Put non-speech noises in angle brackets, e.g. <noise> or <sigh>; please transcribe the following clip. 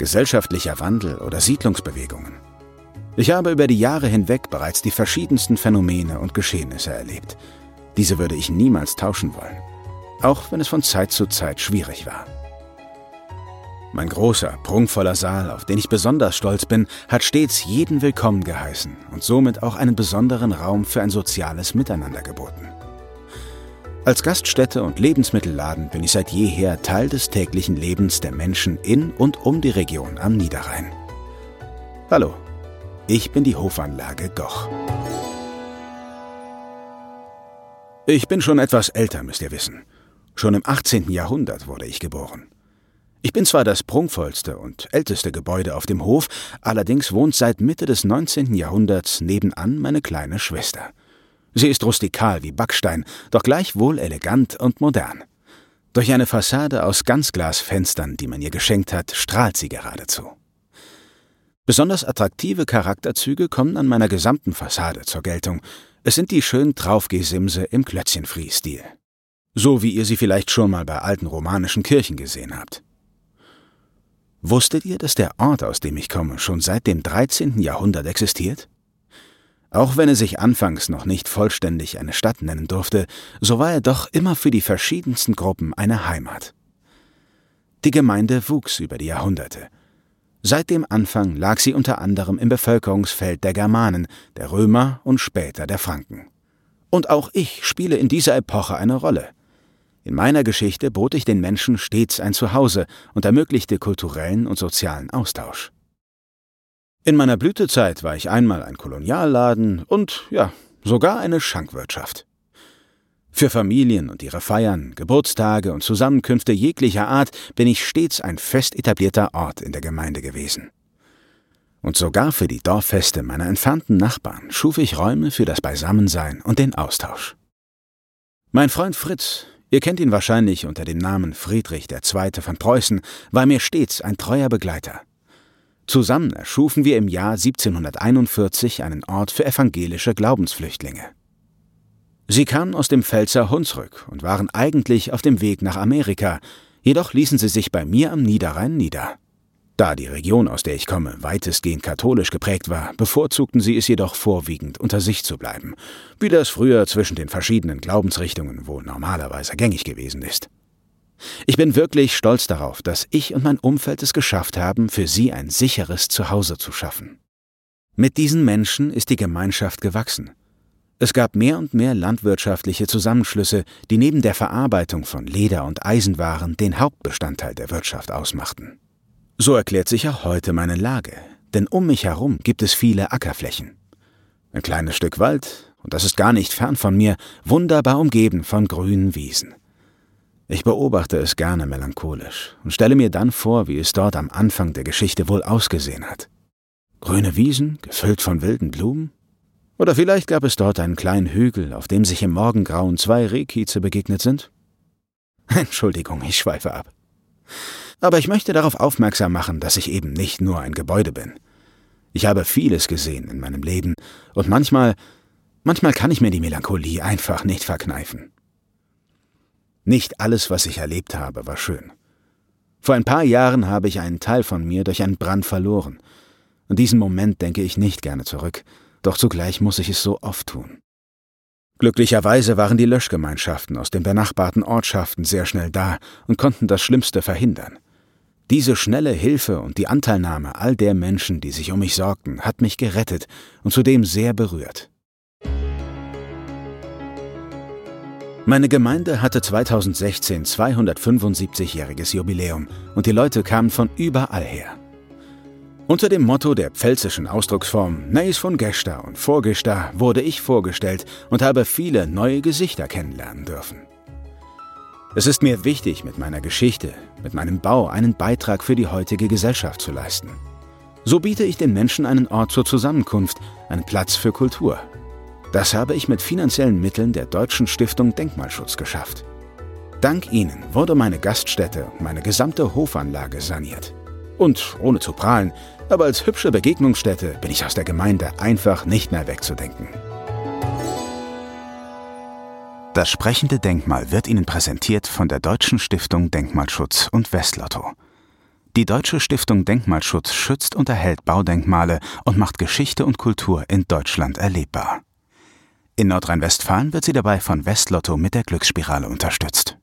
gesellschaftlicher Wandel oder Siedlungsbewegungen. Ich habe über die Jahre hinweg bereits die verschiedensten Phänomene und Geschehnisse erlebt. Diese würde ich niemals tauschen wollen, auch wenn es von Zeit zu Zeit schwierig war. Mein großer, prunkvoller Saal, auf den ich besonders stolz bin, hat stets jeden willkommen geheißen und somit auch einen besonderen Raum für ein soziales Miteinander geboten. Als Gaststätte und Lebensmittelladen bin ich seit jeher Teil des täglichen Lebens der Menschen in und um die Region am Niederrhein. Hallo, ich bin die Hofanlage Goch. Ich bin schon etwas älter, müsst ihr wissen. Schon im 18. Jahrhundert wurde ich geboren. Ich bin zwar das prunkvollste und älteste Gebäude auf dem Hof, allerdings wohnt seit Mitte des 19. Jahrhunderts nebenan meine kleine Schwester. Sie ist rustikal wie Backstein, doch gleichwohl elegant und modern. Durch eine Fassade aus Ganzglasfenstern, die man ihr geschenkt hat, strahlt sie geradezu. Besonders attraktive Charakterzüge kommen an meiner gesamten Fassade zur Geltung. Es sind die schönen Traufgesimse im Klötzchenfriesstil. So wie ihr sie vielleicht schon mal bei alten romanischen Kirchen gesehen habt. Wusstet ihr, dass der Ort, aus dem ich komme, schon seit dem 13. Jahrhundert existiert? Auch wenn er sich anfangs noch nicht vollständig eine Stadt nennen durfte, so war er doch immer für die verschiedensten Gruppen eine Heimat. Die Gemeinde wuchs über die Jahrhunderte. Seit dem Anfang lag sie unter anderem im Bevölkerungsfeld der Germanen, der Römer und später der Franken. Und auch ich spiele in dieser Epoche eine Rolle – in meiner Geschichte bot ich den Menschen stets ein Zuhause und ermöglichte kulturellen und sozialen Austausch. In meiner Blütezeit war ich einmal ein Kolonialladen und, ja, sogar eine Schankwirtschaft. Für Familien und ihre Feiern, Geburtstage und Zusammenkünfte jeglicher Art bin ich stets ein fest etablierter Ort in der Gemeinde gewesen. Und sogar für die Dorffeste meiner entfernten Nachbarn schuf ich Räume für das Beisammensein und den Austausch. Mein Freund Fritz, Ihr kennt ihn wahrscheinlich unter dem Namen Friedrich II. von Preußen, war mir stets ein treuer Begleiter. Zusammen erschufen wir im Jahr 1741 einen Ort für evangelische Glaubensflüchtlinge. Sie kamen aus dem Pfälzer Hunsrück und waren eigentlich auf dem Weg nach Amerika, jedoch ließen sie sich bei mir am Niederrhein nieder. Da die Region, aus der ich komme, weitestgehend katholisch geprägt war, bevorzugten sie es jedoch vorwiegend, unter sich zu bleiben, wie das früher zwischen den verschiedenen Glaubensrichtungen wohl normalerweise gängig gewesen ist. Ich bin wirklich stolz darauf, dass ich und mein Umfeld es geschafft haben, für sie ein sicheres Zuhause zu schaffen. Mit diesen Menschen ist die Gemeinschaft gewachsen. Es gab mehr und mehr landwirtschaftliche Zusammenschlüsse, die neben der Verarbeitung von Leder und Eisenwaren den Hauptbestandteil der Wirtschaft ausmachten. So erklärt sich auch heute meine Lage, denn um mich herum gibt es viele Ackerflächen. Ein kleines Stück Wald, und das ist gar nicht fern von mir, wunderbar umgeben von grünen Wiesen. Ich beobachte es gerne melancholisch und stelle mir dann vor, wie es dort am Anfang der Geschichte wohl ausgesehen hat. Grüne Wiesen, gefüllt von wilden Blumen? Oder vielleicht gab es dort einen kleinen Hügel, auf dem sich im Morgengrauen zwei Rehkieze begegnet sind? <laughs> Entschuldigung, ich schweife ab. Aber ich möchte darauf aufmerksam machen, dass ich eben nicht nur ein Gebäude bin. Ich habe vieles gesehen in meinem Leben und manchmal, manchmal kann ich mir die Melancholie einfach nicht verkneifen. Nicht alles, was ich erlebt habe, war schön. Vor ein paar Jahren habe ich einen Teil von mir durch einen Brand verloren. An diesen Moment denke ich nicht gerne zurück, doch zugleich muss ich es so oft tun. Glücklicherweise waren die Löschgemeinschaften aus den benachbarten Ortschaften sehr schnell da und konnten das Schlimmste verhindern. Diese schnelle Hilfe und die Anteilnahme all der Menschen, die sich um mich sorgten, hat mich gerettet und zudem sehr berührt. Meine Gemeinde hatte 2016 275-jähriges Jubiläum und die Leute kamen von überall her. Unter dem Motto der pfälzischen Ausdrucksform Neis von Gesta und Vorgesta wurde ich vorgestellt und habe viele neue Gesichter kennenlernen dürfen. Es ist mir wichtig, mit meiner Geschichte, mit meinem Bau einen Beitrag für die heutige Gesellschaft zu leisten. So biete ich den Menschen einen Ort zur Zusammenkunft, einen Platz für Kultur. Das habe ich mit finanziellen Mitteln der Deutschen Stiftung Denkmalschutz geschafft. Dank ihnen wurde meine Gaststätte und meine gesamte Hofanlage saniert. Und ohne zu prahlen, aber als hübsche Begegnungsstätte bin ich aus der Gemeinde einfach nicht mehr wegzudenken. Das sprechende Denkmal wird Ihnen präsentiert von der Deutschen Stiftung Denkmalschutz und Westlotto. Die Deutsche Stiftung Denkmalschutz schützt und erhält Baudenkmale und macht Geschichte und Kultur in Deutschland erlebbar. In Nordrhein-Westfalen wird sie dabei von Westlotto mit der Glücksspirale unterstützt.